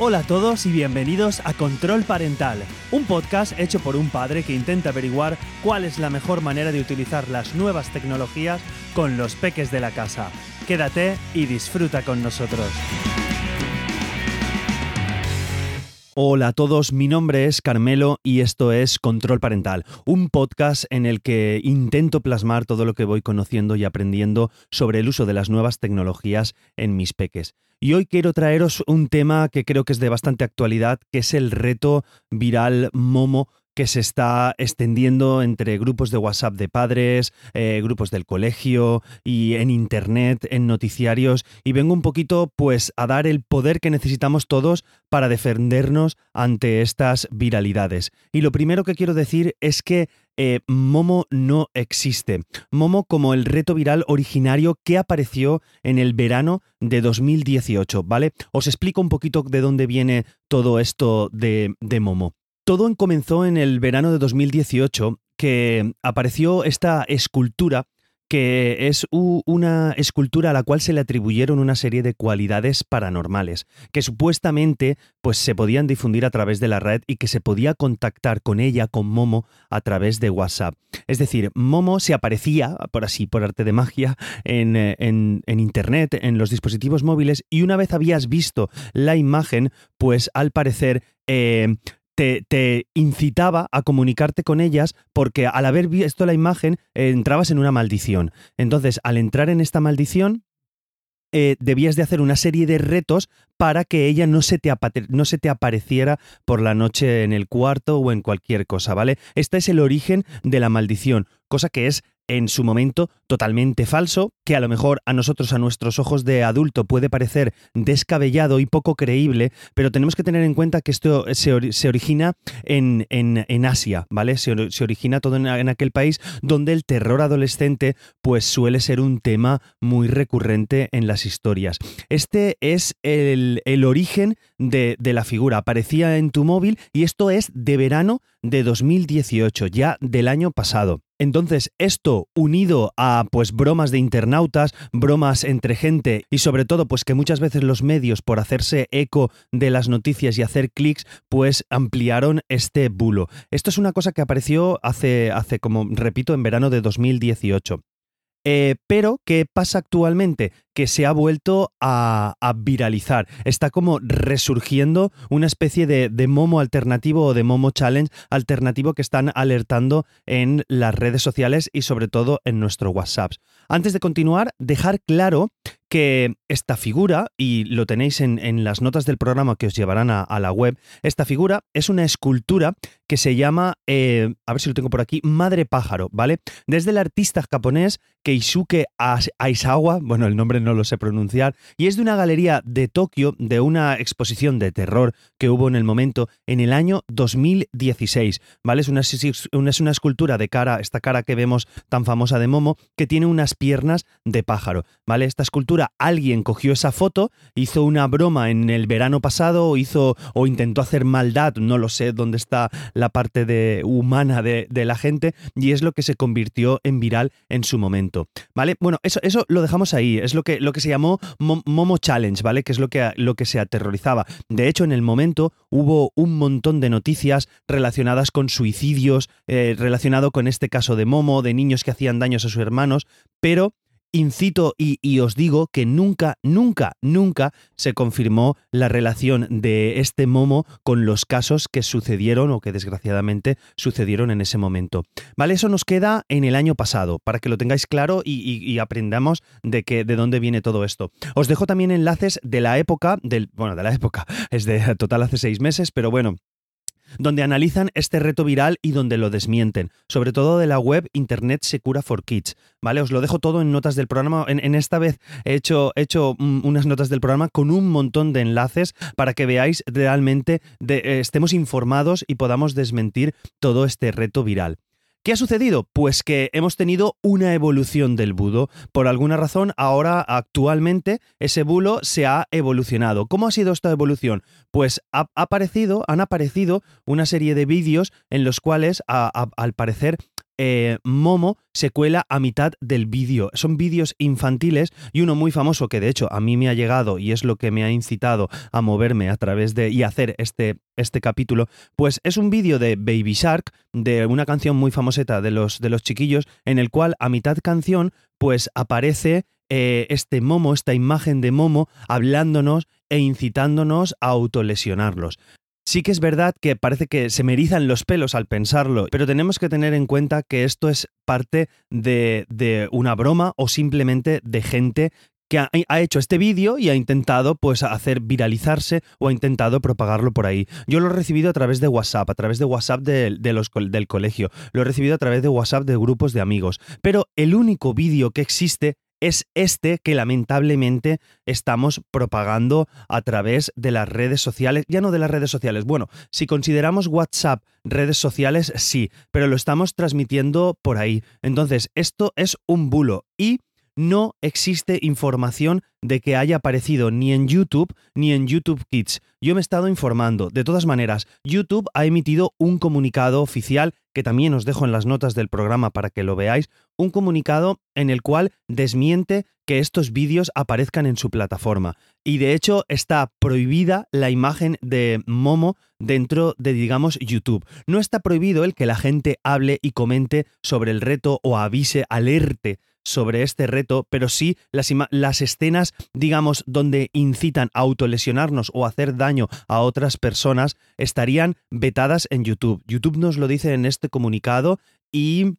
Hola a todos y bienvenidos a Control Parental, un podcast hecho por un padre que intenta averiguar cuál es la mejor manera de utilizar las nuevas tecnologías con los peques de la casa. Quédate y disfruta con nosotros. Hola a todos, mi nombre es Carmelo y esto es Control Parental, un podcast en el que intento plasmar todo lo que voy conociendo y aprendiendo sobre el uso de las nuevas tecnologías en mis peques. Y hoy quiero traeros un tema que creo que es de bastante actualidad, que es el reto viral Momo que se está extendiendo entre grupos de WhatsApp de padres, eh, grupos del colegio y en internet, en noticiarios. Y vengo un poquito pues a dar el poder que necesitamos todos para defendernos ante estas viralidades. Y lo primero que quiero decir es que eh, Momo no existe. Momo como el reto viral originario que apareció en el verano de 2018, ¿vale? Os explico un poquito de dónde viene todo esto de, de Momo. Todo comenzó en el verano de 2018, que apareció esta escultura que es una escultura a la cual se le atribuyeron una serie de cualidades paranormales, que supuestamente pues, se podían difundir a través de la red y que se podía contactar con ella, con Momo, a través de WhatsApp. Es decir, Momo se aparecía, por así, por arte de magia, en, en Internet, en los dispositivos móviles, y una vez habías visto la imagen, pues al parecer eh, te, incitaba a comunicarte con ellas porque al haber visto la imagen eh, entrabas en una maldición. Entonces, al entrar en esta maldición, eh, debías de hacer una serie de retos para que ella no se, te no se te apareciera por la noche en el cuarto o en cualquier cosa, ¿vale? Este es el origen de la maldición, cosa que es en su momento totalmente falso, que a lo mejor a nosotros, a nuestros ojos de adulto, puede parecer descabellado y poco creíble, pero tenemos que tener en cuenta que esto se, origina en, en, Asia, ¿vale? Se, origina todo en, aquel país donde el terror adolescente pues suele ser un tema muy recurrente en las historias. Este es el, origen de, de la figura, aparecía en tu móvil y esto es de verano de 2018, ya del año pasado. Entonces, esto unido a pues bromas de internautas, bromas entre gente y sobre todo pues que muchas veces los medios por hacerse eco de las noticias y hacer clics, pues ampliaron este bulo. Esto es una cosa que apareció hace hace como repito en verano de 2018. Eh, pero, ¿qué pasa actualmente? Que se ha vuelto a, viralizar. Está como resurgiendo una especie de, de, Momo alternativo o de Momo Challenge alternativo que están alertando en las redes sociales y sobre todo en nuestro WhatsApp. Antes de continuar, dejar claro que esta figura, y lo tenéis en, las notas del programa que os llevarán a, la web, esta figura es una escultura que se llama, eh, a ver si lo tengo por aquí, Madre Pájaro, ¿vale? Desde el artista japonés Keisuke Aisawa, bueno, el nombre no lo sé pronunciar, y es de una galería de Tokio, de una exposición de terror que hubo en el momento en el año 2016, ¿vale? Es una, es una escultura de cara, esta cara que vemos tan famosa de Momo, que tiene unas piernas de pájaro, ¿vale? Esta escultura alguien cogió esa foto, hizo una broma en el verano pasado, hizo o intentó hacer maldad, no lo sé dónde está la parte de, humana de, la gente, y es lo que se convirtió en viral en su momento. ¿Vale? Bueno, eso, eso lo dejamos ahí, es lo que, lo que se llamó Momo Challenge, ¿vale? Que es lo que, lo que se aterrorizaba. De hecho, en el momento hubo un montón de noticias relacionadas con suicidios, eh, relacionado con este caso de Momo, de niños que hacían daños a sus hermanos, pero incito y, os digo que nunca, nunca, nunca se confirmó la relación de este momo con los casos que sucedieron o que desgraciadamente sucedieron en ese momento. Vale, eso nos queda en el año pasado, para que lo tengáis claro y, aprendamos de, que, de dónde viene todo esto. Os dejo también enlaces de la época, del, bueno, de la época, es de total hace seis meses, pero bueno, donde analizan este reto viral y donde lo desmienten, sobre todo de la web Internet Secura for Kids. ¿Vale? Os lo dejo todo en notas del programa. En, esta vez he hecho, hecho mm, unas notas del programa con un montón de enlaces para que veáis realmente, eh, estemos informados y podamos desmentir todo este reto viral. ¿Qué ha sucedido? Pues que hemos tenido una evolución del budo. Por alguna razón, ahora actualmente ese bulo se ha evolucionado. ¿Cómo ha sido esta evolución? Pues ha aparecido, han aparecido una serie de vídeos en los cuales, al parecer, eh, Momo se cuela a mitad del vídeo. Son vídeos infantiles y uno muy famoso que de hecho a mí me ha llegado y es lo que me ha incitado a moverme a través de y hacer este, este capítulo, pues es un vídeo de Baby Shark, de una canción muy famoseta de los, de los chiquillos, en el cual a mitad canción pues aparece eh, este Momo, esta imagen de Momo, hablándonos e incitándonos a autolesionarlos. Sí que es verdad que parece que se me erizan los pelos al pensarlo, pero tenemos que tener en cuenta que esto es parte de, una broma o simplemente de gente que ha, hecho este vídeo y ha intentado pues hacer viralizarse o ha intentado propagarlo por ahí. Yo lo he recibido a través de WhatsApp, a través de WhatsApp del colegio, lo he recibido a través de WhatsApp de grupos de amigos, pero el único vídeo que existe es este que lamentablemente estamos propagando a través de las redes sociales, ya no de las redes sociales, bueno, si consideramos WhatsApp redes sociales, sí, pero lo estamos transmitiendo por ahí. Entonces, esto es un bulo y no existe información de que haya aparecido ni en YouTube ni en YouTube Kids. Yo me he estado informando. De todas maneras, YouTube ha emitido un comunicado oficial que también os dejo en las notas del programa para que lo veáis, un comunicado en el cual desmiente que estos vídeos aparezcan en su plataforma. Y de hecho está prohibida la imagen de Momo dentro de, digamos, YouTube. No está prohibido el que la gente hable y comente sobre el reto o avise, alerte sobre este reto, pero sí las, las escenas, digamos, donde incitan a autolesionarnos o hacer daño a otras personas, estarían vetadas en YouTube. YouTube nos lo dice en este comunicado y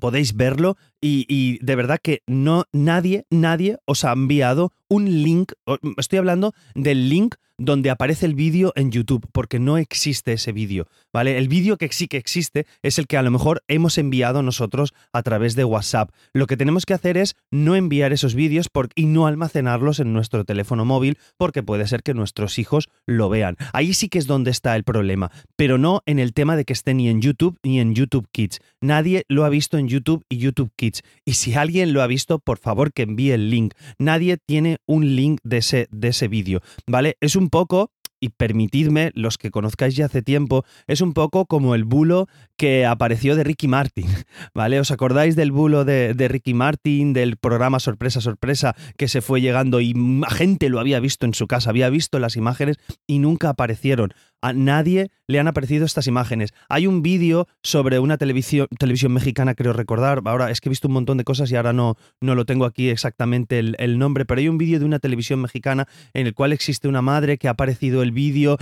podéis verlo y, de verdad que no nadie, nadie os ha enviado un link, estoy hablando del link donde aparece el vídeo en YouTube, porque no existe ese vídeo, ¿vale? El vídeo que sí que existe es el que a lo mejor hemos enviado nosotros a través de WhatsApp. Lo que tenemos que hacer es no enviar esos vídeos y no almacenarlos en nuestro teléfono móvil, porque puede ser que nuestros hijos lo vean. Ahí sí que es donde está el problema, pero no en el tema de que esté ni en YouTube ni en YouTube Kids. Nadie lo ha visto en YouTube y YouTube Kids. Y si alguien lo ha visto, por favor que envíe el link. Nadie tiene un link de ese, de ese vídeo, ¿vale? Es un poco y permitidme, los que conozcáis ya hace tiempo, es un poco como el bulo que apareció de Ricky Martin, ¿vale? ¿Os acordáis del bulo de, de, Ricky Martin, del programa Sorpresa, Sorpresa, que se fue llegando y gente lo había visto en su casa, había visto las imágenes y nunca aparecieron? A nadie le han aparecido estas imágenes. Hay un vídeo sobre una televisión, televisión mexicana, creo recordar. Ahora es que he visto un montón de cosas y ahora no, no lo tengo aquí exactamente el, nombre, pero hay un vídeo de una televisión mexicana en el cual existe una madre que ha aparecido el vídeo,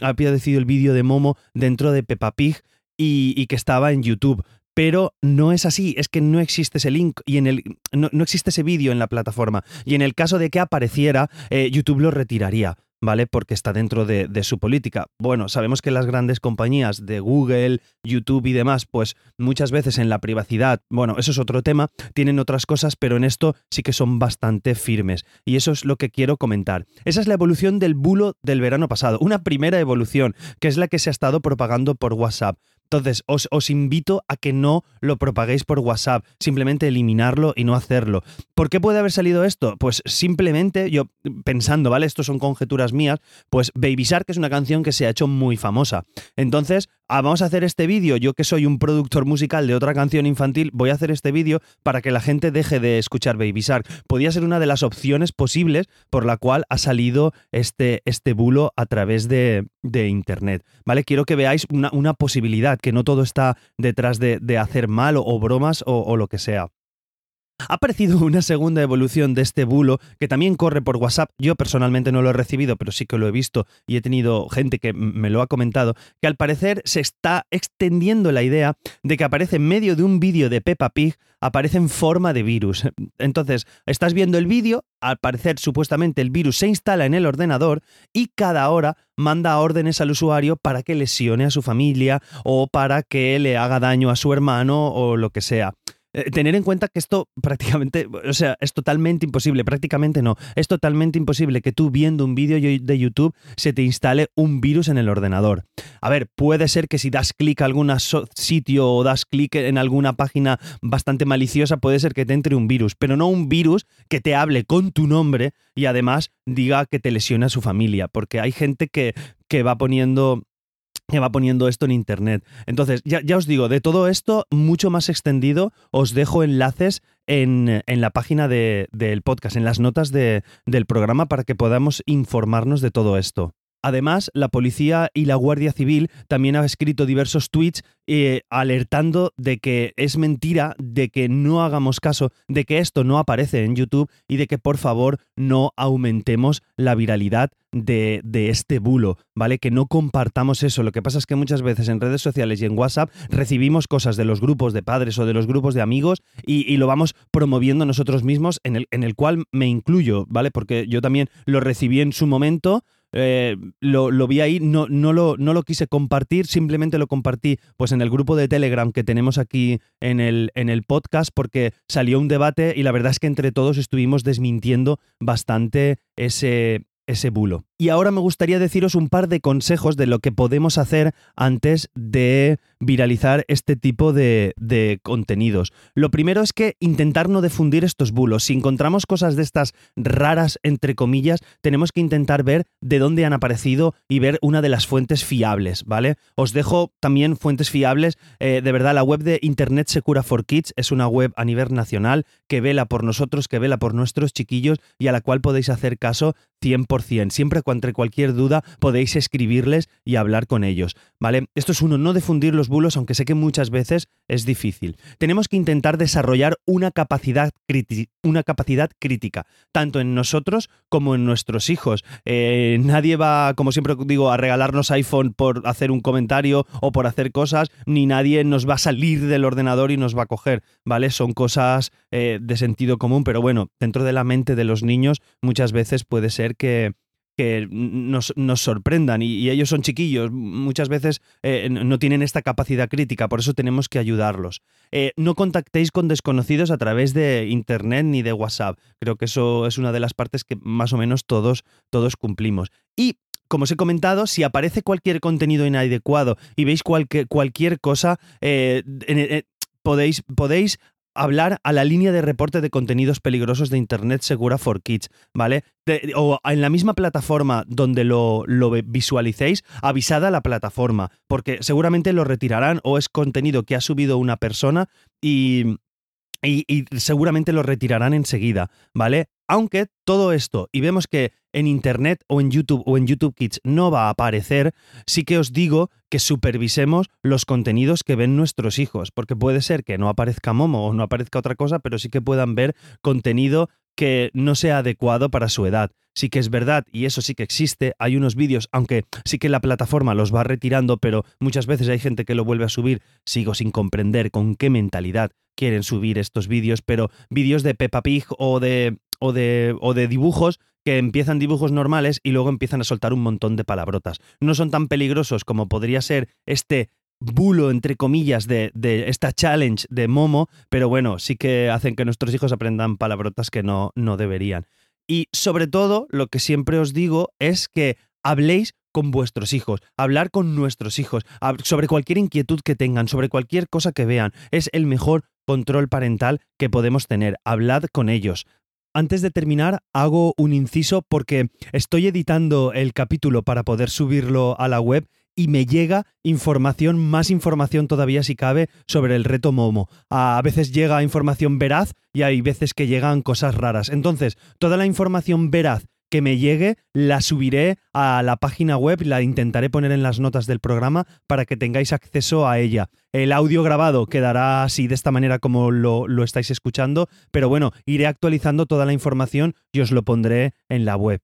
ha aparecido el vídeo de Momo dentro de Peppa Pig y, que estaba en YouTube pero no es así, es que no existe ese link y en el no, existe ese vídeo en la plataforma y en el caso de que apareciera eh, YouTube lo retiraría. ¿Vale? Porque está dentro de, su política. Bueno, sabemos que las grandes compañías de Google, YouTube y demás, pues muchas veces en la privacidad, bueno, eso es otro tema, tienen otras cosas, pero en esto sí que son bastante firmes. Y eso es lo que quiero comentar. Esa es la evolución del bulo del verano pasado, una primera evolución, que es la que se ha estado propagando por WhatsApp. Entonces, os, invito a que no lo propaguéis por WhatsApp, simplemente eliminarlo y no hacerlo. ¿Por qué puede haber salido esto? Pues simplemente yo pensando, ¿vale? Esto son conjeturas mías, pues Baby Shark es una canción que se ha hecho muy famosa. Entonces, Ah, vamos a hacer este vídeo, yo que soy un productor musical de otra canción infantil, voy a hacer este vídeo para que la gente deje de escuchar Baby Shark. Podría ser una de las opciones posibles por la cual ha salido este, este bulo a través de, Internet. ¿Vale? Quiero que veáis una, posibilidad, que no todo está detrás de, hacer mal o, bromas o lo que sea. Ha aparecido una segunda evolución de este bulo que también corre por WhatsApp. Yo personalmente no lo he recibido, pero sí que lo he visto y he tenido gente que me lo ha comentado, que al parecer se está extendiendo la idea de que aparece en medio de un vídeo de Peppa Pig, aparece en forma de virus. Entonces, estás viendo el vídeo, al parecer supuestamente el virus se instala en el ordenador y cada hora manda órdenes al usuario para que lesione a su familia o para que le haga daño a su hermano o lo que sea. Eh, tener en cuenta que esto prácticamente, o sea, es totalmente imposible, prácticamente no, es totalmente imposible que tú viendo un vídeo de YouTube se te instale un virus en el ordenador. A ver, puede ser que si das clic a algún sitio o das clic en alguna página bastante maliciosa, puede ser que te entre un virus, pero no un virus que te hable con tu nombre y además diga que te lesiona a su familia, porque hay gente que, que va poniendo que va poniendo esto en internet. Entonces, ya, ya, os digo, de todo esto, mucho más extendido, os dejo enlaces en, en la página de, del podcast, en las notas de, del programa, para que podamos informarnos de todo esto. Además, la policía y la Guardia Civil también han escrito diversos tweets eh, alertando de que es mentira, de que no hagamos caso, de que esto no aparece en YouTube y de que por favor no aumentemos la viralidad de, este bulo, ¿vale? Que no compartamos eso. Lo que pasa es que muchas veces en redes sociales y en WhatsApp recibimos cosas de los grupos de padres o de los grupos de amigos y, lo vamos promoviendo nosotros mismos, en el cual me incluyo, ¿vale? Porque yo también lo recibí en su momento eh, lo, lo, vi ahí, no, no, lo, no lo quise compartir, simplemente lo compartí pues en el grupo de Telegram que tenemos aquí en el, en el podcast porque salió un debate y la verdad es que entre todos estuvimos desmintiendo bastante ese, ese bulo. Y ahora me gustaría deciros un par de consejos de lo que podemos hacer antes de viralizar este tipo de, contenidos. Lo primero es que intentar no difundir estos bulos. Si encontramos cosas de estas raras, entre comillas, tenemos que intentar ver de dónde han aparecido y ver una de las fuentes fiables, ¿vale? Os dejo también fuentes fiables. Eh, de verdad, la web de Internet Secura for Kids es una web a nivel nacional que vela por nosotros, que vela por nuestros chiquillos y a la cual podéis hacer caso 100%. Siempre entre cualquier duda podéis escribirles y hablar con ellos, ¿vale? Esto es uno, no difundir los aunque sé que muchas veces es difícil. Tenemos que intentar desarrollar una capacidad, una capacidad crítica, tanto en nosotros como en nuestros hijos. Eh, nadie va, como siempre digo, a regalarnos iPhone por hacer un comentario o por hacer cosas, ni nadie nos va a salir del ordenador y nos va a coger, ¿vale? Son cosas eh, de sentido común, pero bueno, dentro de la mente de los niños muchas veces puede ser que, que nos, nos sorprendan y, ellos son chiquillos, muchas veces eh, no tienen esta capacidad crítica, por eso tenemos que ayudarlos. Eh, no contactéis con desconocidos a través de Internet ni de WhatsApp, creo que eso es una de las partes que más o menos todos, todos cumplimos. Y como os he comentado, si aparece cualquier contenido inadecuado y veis cualquier, cualquier cosa, eh, podéis, podéis hablar a la línea de reporte de contenidos peligrosos de Internet Segura for Kids, ¿vale? O en la misma plataforma donde lo, lo, visualicéis, avisad a la plataforma, porque seguramente lo retirarán o es contenido que ha subido una persona y, y, y seguramente lo retirarán enseguida, ¿vale? Aunque todo esto, y vemos que en Internet o en YouTube o en YouTube Kids no va a aparecer, sí que os digo que supervisemos los contenidos que ven nuestros hijos, porque puede ser que no aparezca Momo o no aparezca otra cosa, pero sí que puedan ver contenido que no sea adecuado para su edad. Sí que es verdad, y eso sí que existe, hay unos vídeos, aunque sí que la plataforma los va retirando, pero muchas veces hay gente que lo vuelve a subir, sigo sin comprender con qué mentalidad quieren subir estos vídeos, pero vídeos de Peppa Pig o de o de, o de dibujos que empiezan dibujos normales y luego empiezan a soltar un montón de palabrotas. No son tan peligrosos como podría ser este bulo, entre comillas, de, de, esta challenge de Momo, pero bueno, sí que hacen que nuestros hijos aprendan palabrotas que no, no deberían. Y sobre todo, lo que siempre os digo es que habléis con vuestros hijos, hablar con nuestros hijos, sobre cualquier inquietud que tengan, sobre cualquier cosa que vean. Es el mejor control parental que podemos tener. Hablad con ellos, antes de terminar, hago un inciso porque estoy editando el capítulo para poder subirlo a la web y me llega información, más información todavía si cabe, sobre el reto Momo. A veces llega información veraz y hay veces que llegan cosas raras. Entonces, toda la información veraz que me llegue, la subiré a la página web, la intentaré poner en las notas del programa para que tengáis acceso a ella. El audio grabado quedará así de esta manera como lo, lo estáis escuchando, pero bueno, iré actualizando toda la información y os lo pondré en la web.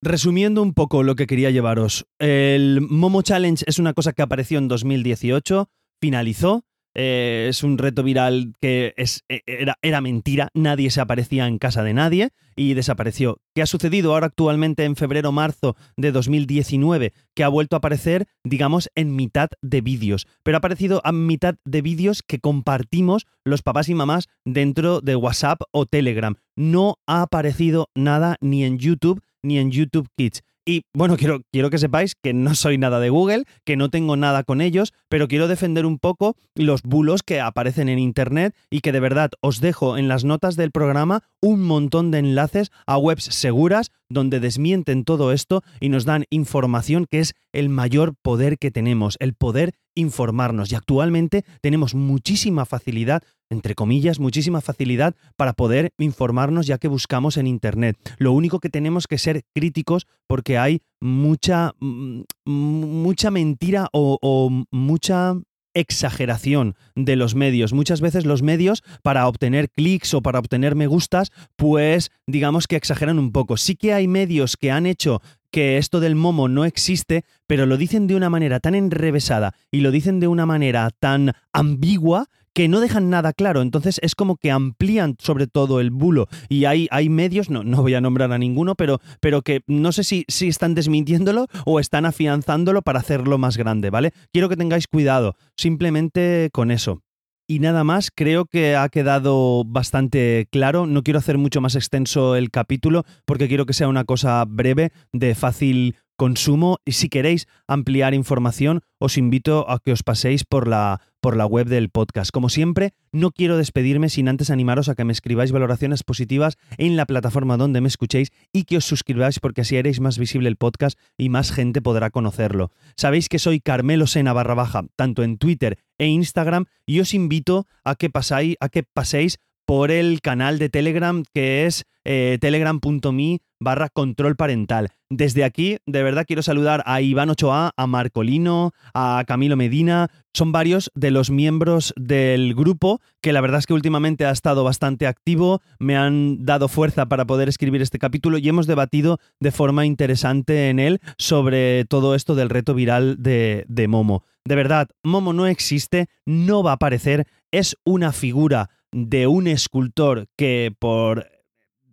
Resumiendo un poco lo que quería llevaros, el Momo Challenge es una cosa que apareció en 2018, finalizó, eh, es un reto viral que es, e, era, era, mentira, nadie se aparecía en casa de nadie y desapareció. ¿Qué ha sucedido ahora actualmente en febrero-marzo de 2019? Que ha vuelto a aparecer, digamos, en mitad de vídeos, pero ha aparecido a mitad de vídeos que compartimos los papás y mamás dentro de WhatsApp o Telegram. No ha aparecido nada ni en YouTube ni en YouTube Kids. Y bueno, quiero, quiero que sepáis que no soy nada de Google, que no tengo nada con ellos, pero quiero defender un poco los bulos que aparecen en Internet y que de verdad os dejo en las notas del programa un montón de enlaces a webs seguras donde desmienten todo esto y nos dan información que es el mayor poder que tenemos, el poder informarnos. Y actualmente tenemos muchísima facilidad entre comillas, muchísima facilidad para poder informarnos ya que buscamos en Internet. Lo único que tenemos que ser críticos porque hay mucha, mm, mucha mentira o, o mucha exageración de los medios. Muchas veces los medios, para obtener clics o para obtener me gustas, pues digamos que exageran un poco. Sí que hay medios que han hecho que esto del momo no existe, pero lo dicen de una manera tan enrevesada y lo dicen de una manera tan ambigua que no dejan nada claro. Entonces es como que amplían sobre todo el bulo. Y hay, hay medios, no, no voy a nombrar a ninguno, pero, pero que no sé si, si están desmintiéndolo o están afianzándolo para hacerlo más grande, ¿vale? Quiero que tengáis cuidado, simplemente con eso. Y nada más, creo que ha quedado bastante claro. No quiero hacer mucho más extenso el capítulo porque quiero que sea una cosa breve, de fácil consumo y si queréis ampliar información os invito a que os paséis por la, por la web del podcast. Como siempre, no quiero despedirme sin antes animaros a que me escribáis valoraciones positivas en la plataforma donde me escuchéis y que os suscribáis porque así haréis más visible el podcast y más gente podrá conocerlo. Sabéis que soy Carmelo Sena barra baja, tanto en Twitter e Instagram, y os invito a que, pasáis, a que paséis por el canal de Telegram que es eh, telegram.me barra control parental. Desde aquí, de verdad, quiero saludar a Iván Ochoa, a Marcolino, a Camilo Medina. Son varios de los miembros del grupo que la verdad es que últimamente ha estado bastante activo, me han dado fuerza para poder escribir este capítulo y hemos debatido de forma interesante en él sobre todo esto del reto viral de, de Momo. De verdad, Momo no existe, no va a aparecer, es una figura de un escultor que por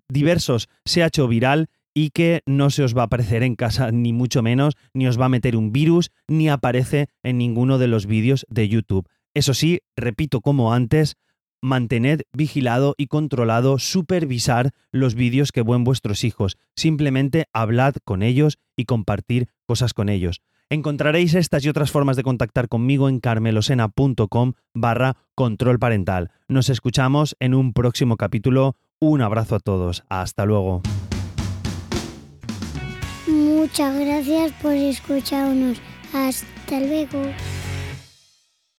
diversos se ha hecho viral y que no se os va a aparecer en casa ni mucho menos, ni os va a meter un virus, ni aparece en ninguno de los vídeos de YouTube. Eso sí, repito como antes, mantened vigilado y controlado, supervisar los vídeos que ven vuestros hijos. Simplemente hablad con ellos y compartir cosas con ellos. Encontraréis estas y otras formas de contactar conmigo en carmelosena.com barra control parental. Nos escuchamos en un próximo capítulo. Un abrazo a todos. Hasta luego. Muchas gracias por escucharnos. Hasta luego.